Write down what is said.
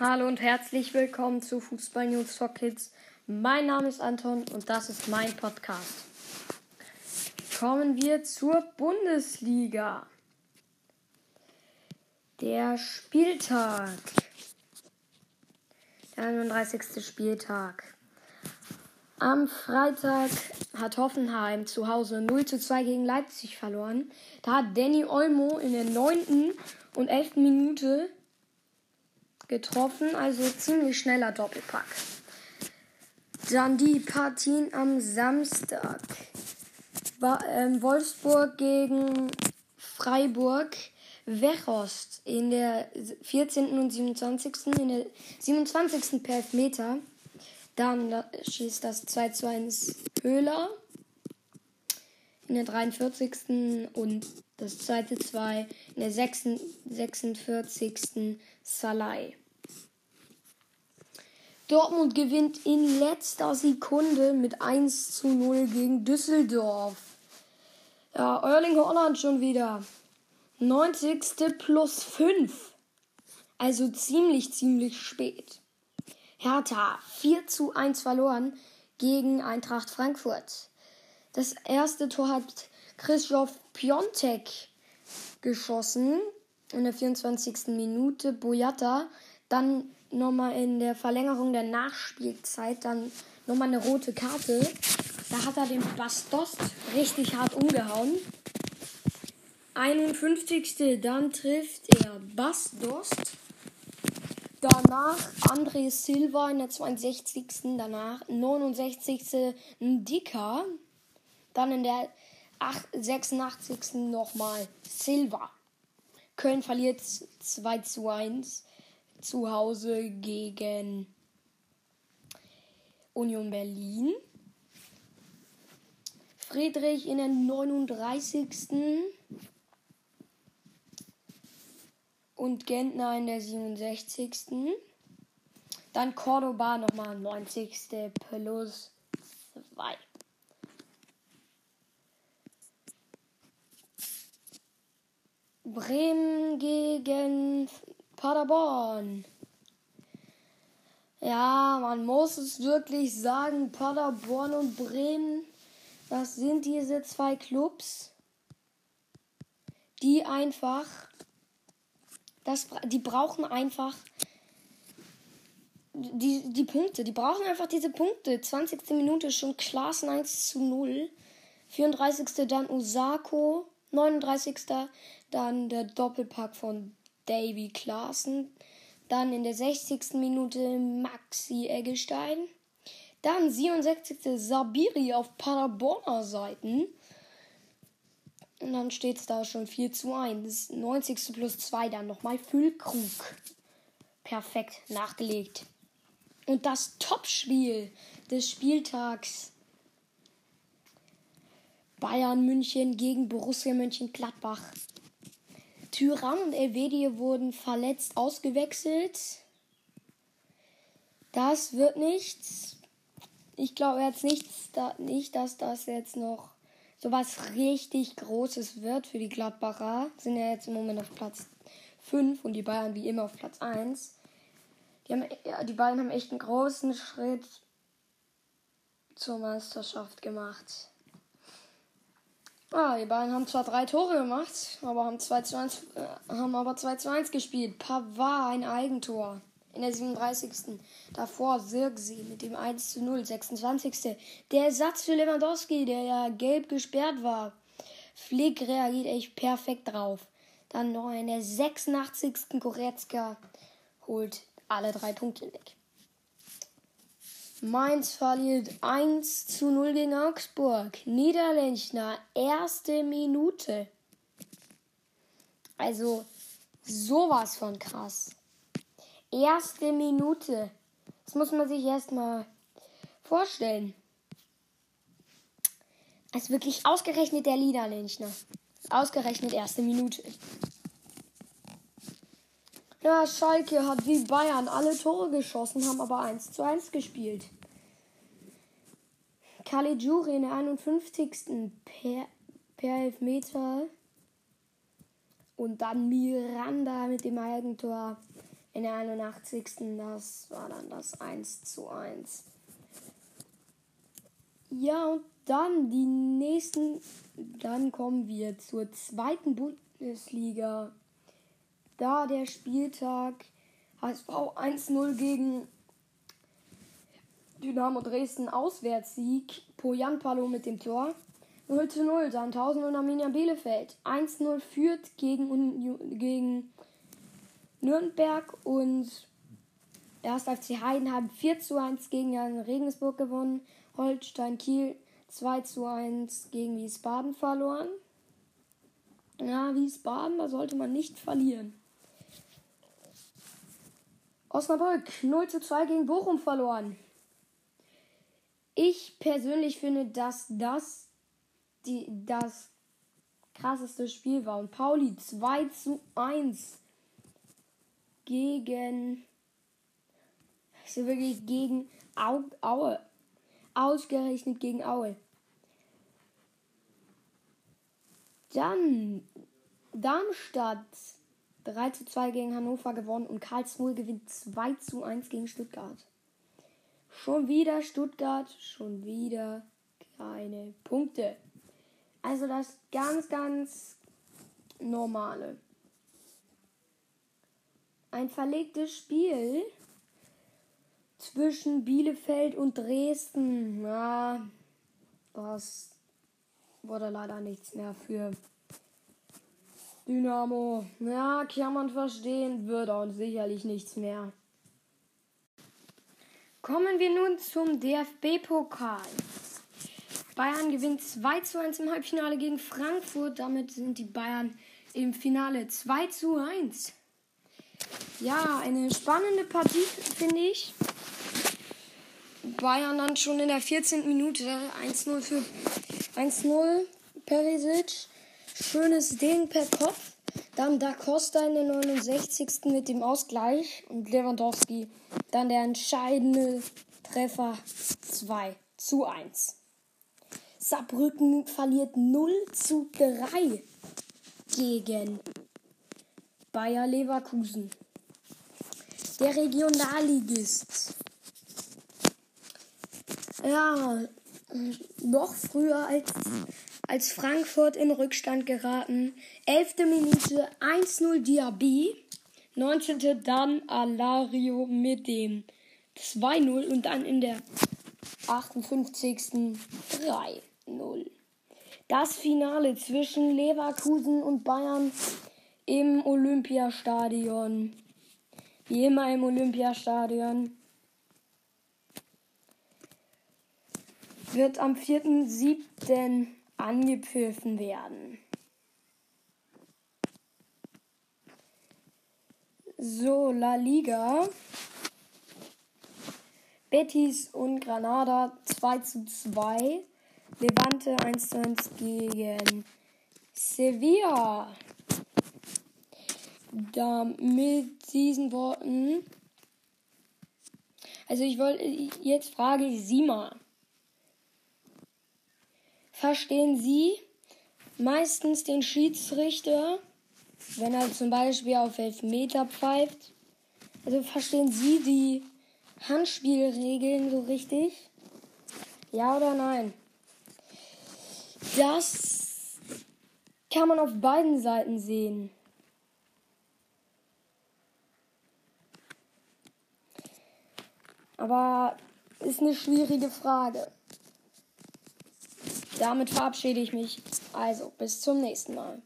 Hallo und herzlich willkommen zu Fußball News for Kids. Mein Name ist Anton und das ist mein Podcast. Kommen wir zur Bundesliga. Der Spieltag. Der 31. Spieltag. Am Freitag hat Hoffenheim zu Hause 0 zu 2 gegen Leipzig verloren. Da hat Danny Olmo in der 9. und 11. Minute getroffen, also ziemlich schneller Doppelpack. Dann die Partien am Samstag. Ähm, Wolfsburg gegen Freiburg. Wechost in der 14. und 27. In der 27. per Elfmeter. Dann schießt das 2 zu 1 Höhler in der 43. und das zweite 2 in der 46. Salai. Dortmund gewinnt in letzter Sekunde mit 1 zu 0 gegen Düsseldorf. Ja, Erling Holland schon wieder. 90. plus 5. Also ziemlich, ziemlich spät. Hertha 4 zu 1 verloren gegen Eintracht Frankfurt. Das erste Tor hat Christoph Piontek geschossen in der 24. Minute. Boyata dann nochmal in der Verlängerung der Nachspielzeit dann nochmal eine rote Karte. Da hat er den Bastos richtig hart umgehauen. 51. Dann trifft er Bastos. Danach André Silva in der 62. Danach 69. Ndika. Dann in der 86. nochmal Silva. Köln verliert 2 zu 1 zu Hause gegen Union Berlin. Friedrich in der 39. Und Gentner in der 67. Dann Cordoba nochmal 90. plus 2. Bremen gegen Paderborn. Ja, man muss es wirklich sagen, Paderborn und Bremen, das sind diese zwei Clubs, die einfach, das, die brauchen einfach die, die Punkte, die brauchen einfach diese Punkte. 20. Minute schon Klassen 1 zu 0. 34. dann Osako. 39. dann der Doppelpack von Davy Klaassen. Dann in der 60. Minute Maxi Eggestein. Dann 67. Sabiri auf Paderborner Seiten. Und dann steht es da schon 4 zu 1. 90. plus 2 dann nochmal Füllkrug. Perfekt nachgelegt. Und das Topspiel des Spieltags. Bayern München gegen Borussia Mönchengladbach. Tyrann und Elvedie wurden verletzt ausgewechselt. Das wird nichts. Ich glaube jetzt nichts, da, nicht, dass das jetzt noch so was richtig Großes wird für die Gladbacher. Sind ja jetzt im Moment auf Platz 5 und die Bayern wie immer auf Platz 1. Die, haben, ja, die beiden haben echt einen großen Schritt zur Meisterschaft gemacht. Ah, die beiden haben zwar drei Tore gemacht, aber haben 2 zu 1, äh, haben aber 2 zu 1 gespielt. Pavard ein Eigentor in der 37. Davor Sirksi mit dem 1 zu 0, 26. Der Ersatz für Lewandowski, der ja gelb gesperrt war. Flick reagiert echt perfekt drauf. Dann noch in der 86. Goretzka holt alle drei Punkte weg. Mainz verliert 1 zu 0 gegen Augsburg. Niederlechner, erste Minute. Also sowas von krass. Erste Minute. Das muss man sich erstmal vorstellen. Ist wirklich ausgerechnet der Niederlechner. Ausgerechnet erste Minute. Ja, Schalke hat wie Bayern alle Tore geschossen, haben aber 1 zu 1 gespielt. Caligiuri in der 51. per, per Elfmeter. Und dann Miranda mit dem Eigentor in der 81. Das war dann das 1 zu 1. Ja, und dann die nächsten, dann kommen wir zur zweiten Bundesliga. Da der Spieltag HSV 1-0 gegen Dynamo Dresden Auswärtssieg. Pojan Palo mit dem Tor. 0 zu 0. Dann 1000 und Arminia Bielefeld. 1-0 führt gegen, gegen Nürnberg und 1. FC Heidenheim 4 zu 1 gegen Regensburg gewonnen. Holstein Kiel 2 zu 1 gegen Wiesbaden verloren. Ja, Wiesbaden, da sollte man nicht verlieren. Osnabrück 0 zu 2 gegen Bochum verloren. Ich persönlich finde, dass das die, das krasseste Spiel war. Und Pauli 2 zu 1 gegen. Also wirklich gegen Au, Aue. Ausgerechnet gegen Aue. Dann Darmstadt 3 zu 2 gegen Hannover gewonnen und Karlsruhe gewinnt 2 zu 1 gegen Stuttgart. Schon wieder Stuttgart, schon wieder keine Punkte. Also das ganz, ganz normale. Ein verlegtes Spiel zwischen Bielefeld und Dresden. Ja, das wurde leider nichts mehr für Dynamo. Ja, kann man verstehen, wird auch sicherlich nichts mehr. Kommen wir nun zum DFB-Pokal. Bayern gewinnt 2 zu 1 im Halbfinale gegen Frankfurt. Damit sind die Bayern im Finale 2 zu 1. Ja, eine spannende Partie, finde ich. Bayern dann schon in der 14. Minute 1-0 für 1-0 Perisic. Schönes Ding per Kopf. Dann Da Costa in der 69. mit dem Ausgleich und Lewandowski. Dann der entscheidende Treffer 2 zu 1. Saarbrücken verliert 0 zu 3 gegen Bayer Leverkusen. Der Regionalligist. Ja, noch früher als, als Frankfurt in Rückstand geraten. 11. Minute 1-0 Diaby. 19. dann Alario mit dem 2-0 und dann in der 58. 3-0. Das Finale zwischen Leverkusen und Bayern im Olympiastadion. Wie immer im Olympiastadion. Wird am 4.7. angepfiffen werden. So, La Liga. Betis und Granada 2 zu 2. Levante 1 zu 1 gegen Sevilla. Da mit diesen Worten. Also ich wollte jetzt frage ich Sie mal. Verstehen Sie meistens den Schiedsrichter wenn er zum Beispiel auf Elfmeter pfeift. Also verstehen Sie die Handspielregeln so richtig? Ja oder nein? Das kann man auf beiden Seiten sehen. Aber ist eine schwierige Frage. Damit verabschiede ich mich. Also, bis zum nächsten Mal.